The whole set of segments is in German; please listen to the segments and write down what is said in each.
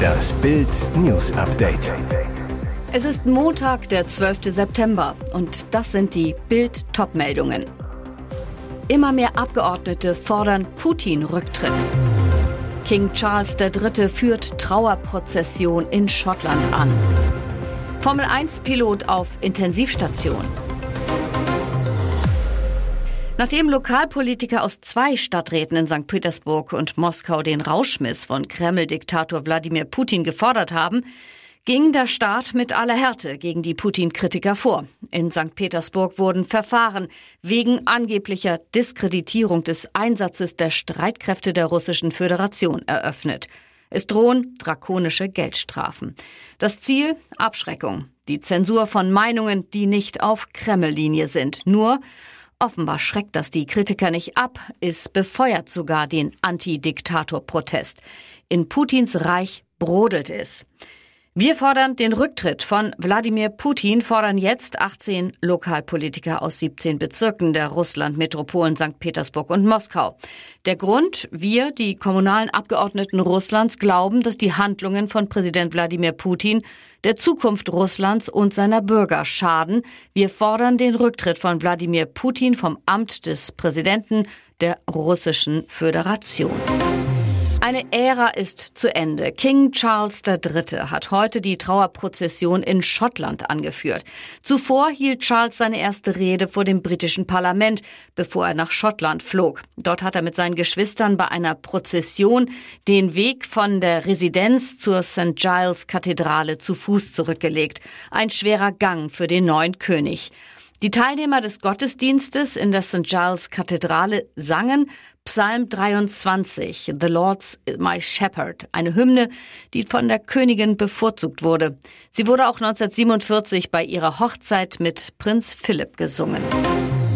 Das Bild News Update. Es ist Montag, der 12. September und das sind die Bild Topmeldungen. Immer mehr Abgeordnete fordern Putin-Rücktritt. King Charles III. führt Trauerprozession in Schottland an. Formel 1-Pilot auf Intensivstation. Nachdem Lokalpolitiker aus zwei Stadträten in St. Petersburg und Moskau den Rauschmiss von Kreml-Diktator Wladimir Putin gefordert haben, ging der Staat mit aller Härte gegen die Putin-Kritiker vor. In St. Petersburg wurden Verfahren wegen angeblicher Diskreditierung des Einsatzes der Streitkräfte der Russischen Föderation eröffnet. Es drohen drakonische Geldstrafen. Das Ziel Abschreckung, die Zensur von Meinungen, die nicht auf Kreml-Linie sind. Nur Offenbar schreckt das die Kritiker nicht ab, es befeuert sogar den Anti-Diktator-Protest. In Putins Reich brodelt es. Wir fordern den Rücktritt von Wladimir Putin, fordern jetzt 18 Lokalpolitiker aus 17 Bezirken der Russland-Metropolen St. Petersburg und Moskau. Der Grund, wir, die kommunalen Abgeordneten Russlands, glauben, dass die Handlungen von Präsident Wladimir Putin der Zukunft Russlands und seiner Bürger schaden. Wir fordern den Rücktritt von Wladimir Putin vom Amt des Präsidenten der Russischen Föderation. Eine Ära ist zu Ende. King Charles III. hat heute die Trauerprozession in Schottland angeführt. Zuvor hielt Charles seine erste Rede vor dem britischen Parlament, bevor er nach Schottland flog. Dort hat er mit seinen Geschwistern bei einer Prozession den Weg von der Residenz zur St. Giles Kathedrale zu Fuß zurückgelegt. Ein schwerer Gang für den neuen König. Die Teilnehmer des Gottesdienstes in der St. Giles Kathedrale sangen Psalm 23, The Lord's My Shepherd, eine Hymne, die von der Königin bevorzugt wurde. Sie wurde auch 1947 bei ihrer Hochzeit mit Prinz Philipp gesungen.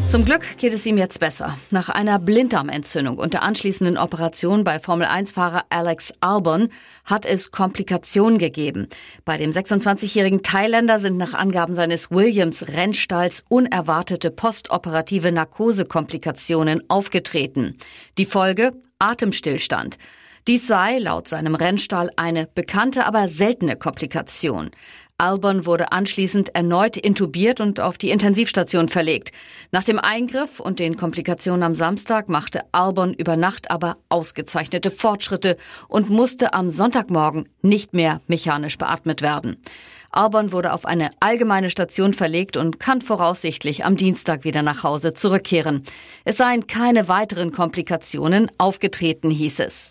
Zum Glück geht es ihm jetzt besser. Nach einer Blinddarmentzündung und der anschließenden Operation bei Formel-1-Fahrer Alex Albon hat es Komplikationen gegeben. Bei dem 26-jährigen Thailänder sind nach Angaben seines Williams-Rennstalls unerwartete postoperative Narkosekomplikationen aufgetreten. Die Folge? Atemstillstand. Dies sei laut seinem Rennstall eine bekannte, aber seltene Komplikation. Albon wurde anschließend erneut intubiert und auf die Intensivstation verlegt. Nach dem Eingriff und den Komplikationen am Samstag machte Albon über Nacht aber ausgezeichnete Fortschritte und musste am Sonntagmorgen nicht mehr mechanisch beatmet werden. Albon wurde auf eine allgemeine Station verlegt und kann voraussichtlich am Dienstag wieder nach Hause zurückkehren. Es seien keine weiteren Komplikationen aufgetreten, hieß es.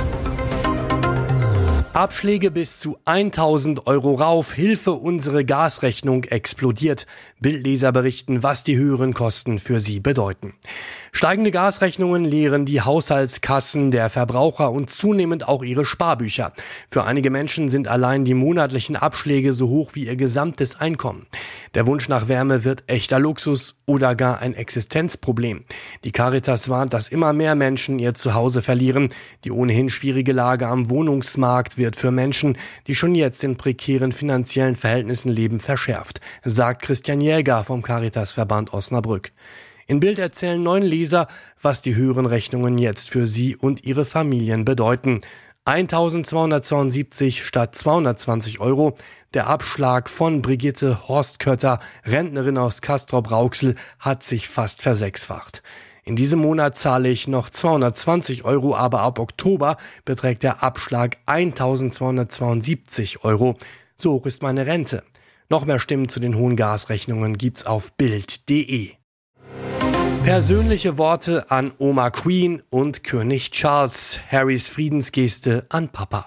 Abschläge bis zu 1000 Euro rauf. Hilfe, unsere Gasrechnung explodiert. Bildleser berichten, was die höheren Kosten für sie bedeuten. Steigende Gasrechnungen leeren die Haushaltskassen der Verbraucher und zunehmend auch ihre Sparbücher. Für einige Menschen sind allein die monatlichen Abschläge so hoch wie ihr gesamtes Einkommen. Der Wunsch nach Wärme wird echter Luxus oder gar ein Existenzproblem. Die Caritas warnt, dass immer mehr Menschen ihr Zuhause verlieren. Die ohnehin schwierige Lage am Wohnungsmarkt wird für Menschen, die schon jetzt in prekären finanziellen Verhältnissen leben, verschärft, sagt Christian Jäger vom Caritasverband Osnabrück. In Bild erzählen neun Leser, was die höheren Rechnungen jetzt für sie und ihre Familien bedeuten. 1272 statt 220 Euro. Der Abschlag von Brigitte Horstkötter, Rentnerin aus Castrop-Rauxel, hat sich fast versechsfacht. In diesem Monat zahle ich noch 220 Euro, aber ab Oktober beträgt der Abschlag 1272 Euro. So hoch ist meine Rente. Noch mehr Stimmen zu den hohen Gasrechnungen gibt's auf Bild.de. Persönliche Worte an Oma Queen und König Charles, Harrys Friedensgeste an Papa.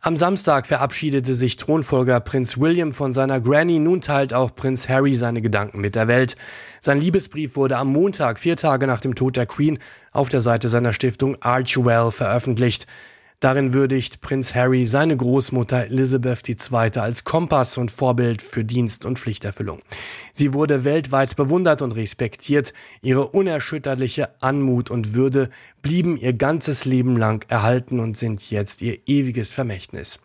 Am Samstag verabschiedete sich Thronfolger Prinz William von seiner Granny. Nun teilt auch Prinz Harry seine Gedanken mit der Welt. Sein Liebesbrief wurde am Montag, vier Tage nach dem Tod der Queen, auf der Seite seiner Stiftung Archwell veröffentlicht. Darin würdigt Prinz Harry seine Großmutter Elizabeth II. als Kompass und Vorbild für Dienst und Pflichterfüllung. Sie wurde weltweit bewundert und respektiert. Ihre unerschütterliche Anmut und Würde blieben ihr ganzes Leben lang erhalten und sind jetzt ihr ewiges Vermächtnis.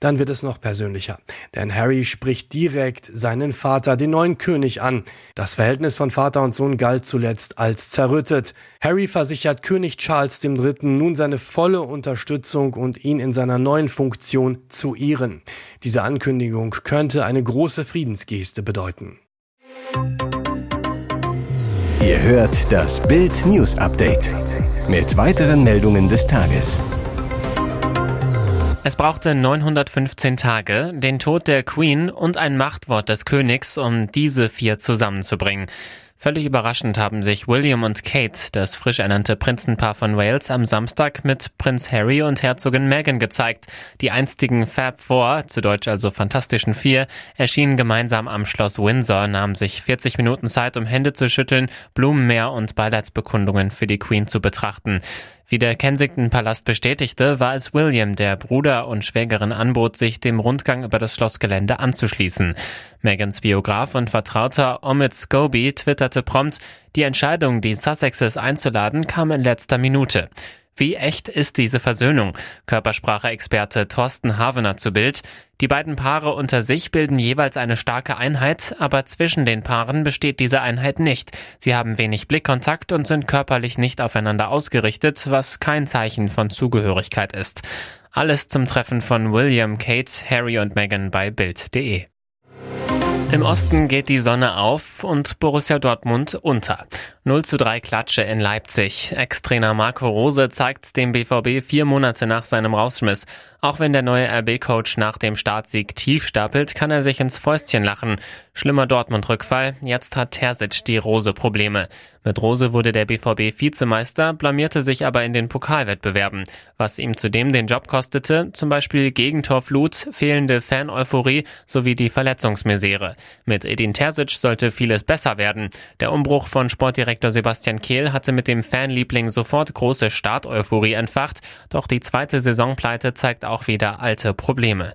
Dann wird es noch persönlicher. Denn Harry spricht direkt seinen Vater, den neuen König, an. Das Verhältnis von Vater und Sohn galt zuletzt als zerrüttet. Harry versichert König Charles III. nun seine volle Unterstützung und ihn in seiner neuen Funktion zu ehren. Diese Ankündigung könnte eine große Friedensgeste bedeuten. Ihr hört das Bild News Update mit weiteren Meldungen des Tages. Es brauchte 915 Tage, den Tod der Queen und ein Machtwort des Königs, um diese vier zusammenzubringen. Völlig überraschend haben sich William und Kate, das frisch ernannte Prinzenpaar von Wales, am Samstag mit Prinz Harry und Herzogin Meghan gezeigt. Die einstigen Fab Four, zu Deutsch also Fantastischen Vier, erschienen gemeinsam am Schloss Windsor, nahmen sich 40 Minuten Zeit, um Hände zu schütteln, Blumenmeer und Beileidsbekundungen für die Queen zu betrachten. Wie der Kensington-Palast bestätigte, war es William, der Bruder und Schwägerin anbot, sich dem Rundgang über das Schlossgelände anzuschließen. Megans Biograf und Vertrauter Omid Scobie twitterte prompt, die Entscheidung, die Sussexes einzuladen, kam in letzter Minute. Wie echt ist diese Versöhnung? Körpersprache-Experte Thorsten Havener zu Bild. Die beiden Paare unter sich bilden jeweils eine starke Einheit, aber zwischen den Paaren besteht diese Einheit nicht. Sie haben wenig Blickkontakt und sind körperlich nicht aufeinander ausgerichtet, was kein Zeichen von Zugehörigkeit ist. Alles zum Treffen von William, Kate, Harry und Meghan bei Bild.de. Im Osten geht die Sonne auf und Borussia Dortmund unter. 0 zu 3 Klatsche in Leipzig. Ex-Trainer Marco Rose zeigt dem BVB vier Monate nach seinem Rausschmiss. Auch wenn der neue RB-Coach nach dem Startsieg tief stapelt, kann er sich ins Fäustchen lachen. Schlimmer Dortmund-Rückfall. Jetzt hat Terzic die Rose-Probleme. Mit Rose wurde der BVB Vizemeister, blamierte sich aber in den Pokalwettbewerben. Was ihm zudem den Job kostete, zum Beispiel Gegentorflut, fehlende Fan-Euphorie sowie die Verletzungsmisere. Mit Edin Terzic sollte vieles besser werden. Der Umbruch von Sportdirektor Sportdirektor Sebastian Kehl hatte mit dem Fanliebling sofort große Starteuphorie entfacht, doch die zweite Saisonpleite zeigt auch wieder alte Probleme.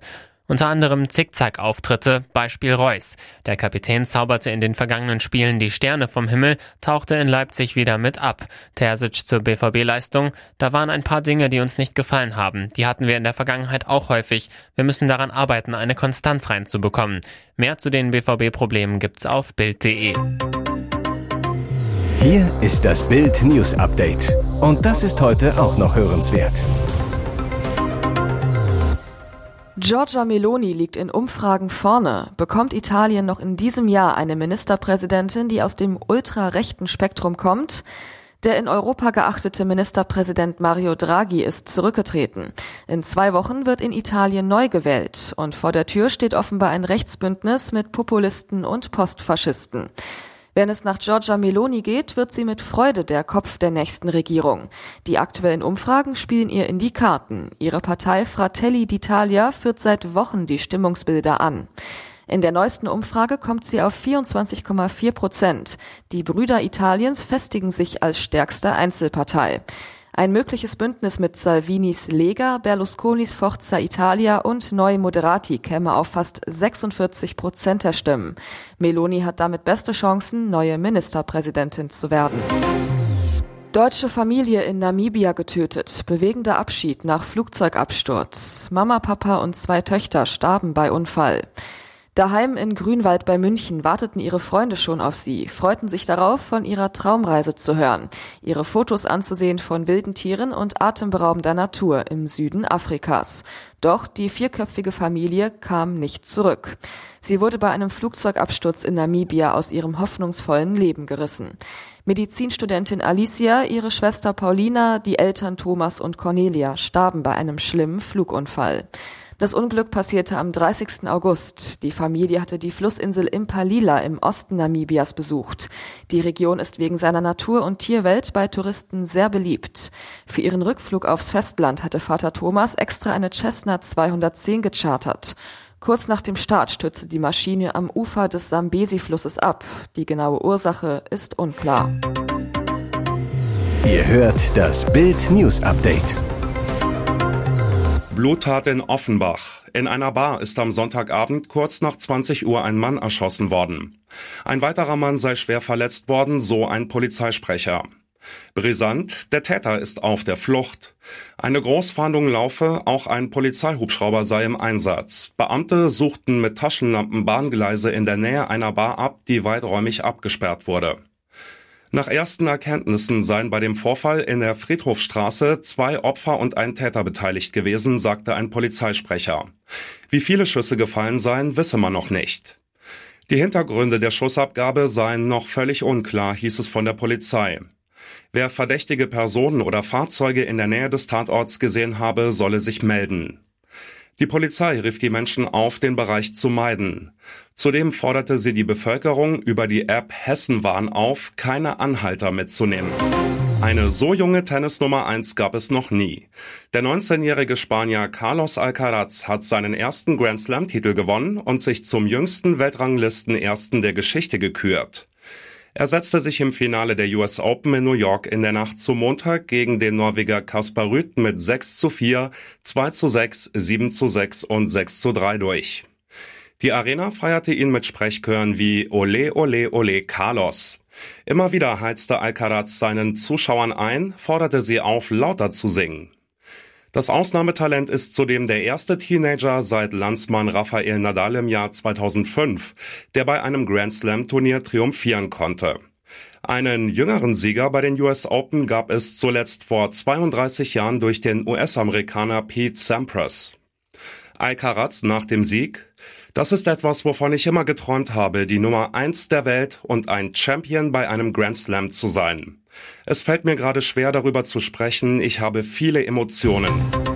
Unter anderem Zickzack-Auftritte, Beispiel Reus. Der Kapitän zauberte in den vergangenen Spielen die Sterne vom Himmel, tauchte in Leipzig wieder mit ab. Terzic zur BVB-Leistung. Da waren ein paar Dinge, die uns nicht gefallen haben. Die hatten wir in der Vergangenheit auch häufig. Wir müssen daran arbeiten, eine Konstanz reinzubekommen. Mehr zu den BVB-Problemen gibt's auf Bild.de. Hier ist das Bild News Update. Und das ist heute auch noch hörenswert. Giorgia Meloni liegt in Umfragen vorne. Bekommt Italien noch in diesem Jahr eine Ministerpräsidentin, die aus dem ultrarechten Spektrum kommt? Der in Europa geachtete Ministerpräsident Mario Draghi ist zurückgetreten. In zwei Wochen wird in Italien neu gewählt und vor der Tür steht offenbar ein Rechtsbündnis mit Populisten und Postfaschisten. Wenn es nach Giorgia Meloni geht, wird sie mit Freude der Kopf der nächsten Regierung. Die aktuellen Umfragen spielen ihr in die Karten. Ihre Partei Fratelli d'Italia führt seit Wochen die Stimmungsbilder an. In der neuesten Umfrage kommt sie auf 24,4 Prozent. Die Brüder Italiens festigen sich als stärkste Einzelpartei. Ein mögliches Bündnis mit Salvinis Lega, Berlusconis Forza Italia und Neue Moderati käme auf fast 46 Prozent der Stimmen. Meloni hat damit beste Chancen, neue Ministerpräsidentin zu werden. Deutsche Familie in Namibia getötet. Bewegender Abschied nach Flugzeugabsturz. Mama, Papa und zwei Töchter starben bei Unfall. Daheim in Grünwald bei München warteten ihre Freunde schon auf sie, freuten sich darauf, von ihrer Traumreise zu hören, ihre Fotos anzusehen von wilden Tieren und atemberaubender Natur im Süden Afrikas. Doch die vierköpfige Familie kam nicht zurück. Sie wurde bei einem Flugzeugabsturz in Namibia aus ihrem hoffnungsvollen Leben gerissen. Medizinstudentin Alicia, ihre Schwester Paulina, die Eltern Thomas und Cornelia starben bei einem schlimmen Flugunfall. Das Unglück passierte am 30. August. Die Familie hatte die Flussinsel Impalila im Osten Namibias besucht. Die Region ist wegen seiner Natur- und Tierwelt bei Touristen sehr beliebt. Für ihren Rückflug aufs Festland hatte Vater Thomas extra eine Cessna 210 gechartert. Kurz nach dem Start stürzte die Maschine am Ufer des Sambesi-Flusses ab. Die genaue Ursache ist unklar. Ihr hört das Bild News Update. Bluttat in Offenbach. In einer Bar ist am Sonntagabend kurz nach 20 Uhr ein Mann erschossen worden. Ein weiterer Mann sei schwer verletzt worden, so ein Polizeisprecher. Brisant, der Täter ist auf der Flucht. Eine Großfahndung laufe, auch ein Polizeihubschrauber sei im Einsatz. Beamte suchten mit Taschenlampen Bahngleise in der Nähe einer Bar ab, die weiträumig abgesperrt wurde. Nach ersten Erkenntnissen seien bei dem Vorfall in der Friedhofstraße zwei Opfer und ein Täter beteiligt gewesen, sagte ein Polizeisprecher. Wie viele Schüsse gefallen seien, wisse man noch nicht. Die Hintergründe der Schussabgabe seien noch völlig unklar, hieß es von der Polizei. Wer verdächtige Personen oder Fahrzeuge in der Nähe des Tatorts gesehen habe, solle sich melden. Die Polizei rief die Menschen auf, den Bereich zu meiden. Zudem forderte sie die Bevölkerung über die App Hessenwarn auf, keine Anhalter mitzunehmen. Eine so junge Tennis Nummer 1 gab es noch nie. Der 19-jährige Spanier Carlos Alcaraz hat seinen ersten Grand Slam Titel gewonnen und sich zum jüngsten Weltranglisten ersten der Geschichte gekürt. Er setzte sich im Finale der US Open in New York in der Nacht zum Montag gegen den Norweger Kaspar Rüth mit 6 zu 4, 2 zu 6, 7 zu 6 und 6 zu 3 durch. Die Arena feierte ihn mit Sprechchören wie Ole, Ole, Ole, Carlos. Immer wieder heizte Alcaraz seinen Zuschauern ein, forderte sie auf, lauter zu singen. Das Ausnahmetalent ist zudem der erste Teenager seit Landsmann Rafael Nadal im Jahr 2005, der bei einem Grand Slam Turnier triumphieren konnte. Einen jüngeren Sieger bei den US Open gab es zuletzt vor 32 Jahren durch den US-Amerikaner Pete Sampras. Alcaraz nach dem Sieg. Das ist etwas, wovon ich immer geträumt habe, die Nummer eins der Welt und ein Champion bei einem Grand Slam zu sein. Es fällt mir gerade schwer darüber zu sprechen, ich habe viele Emotionen.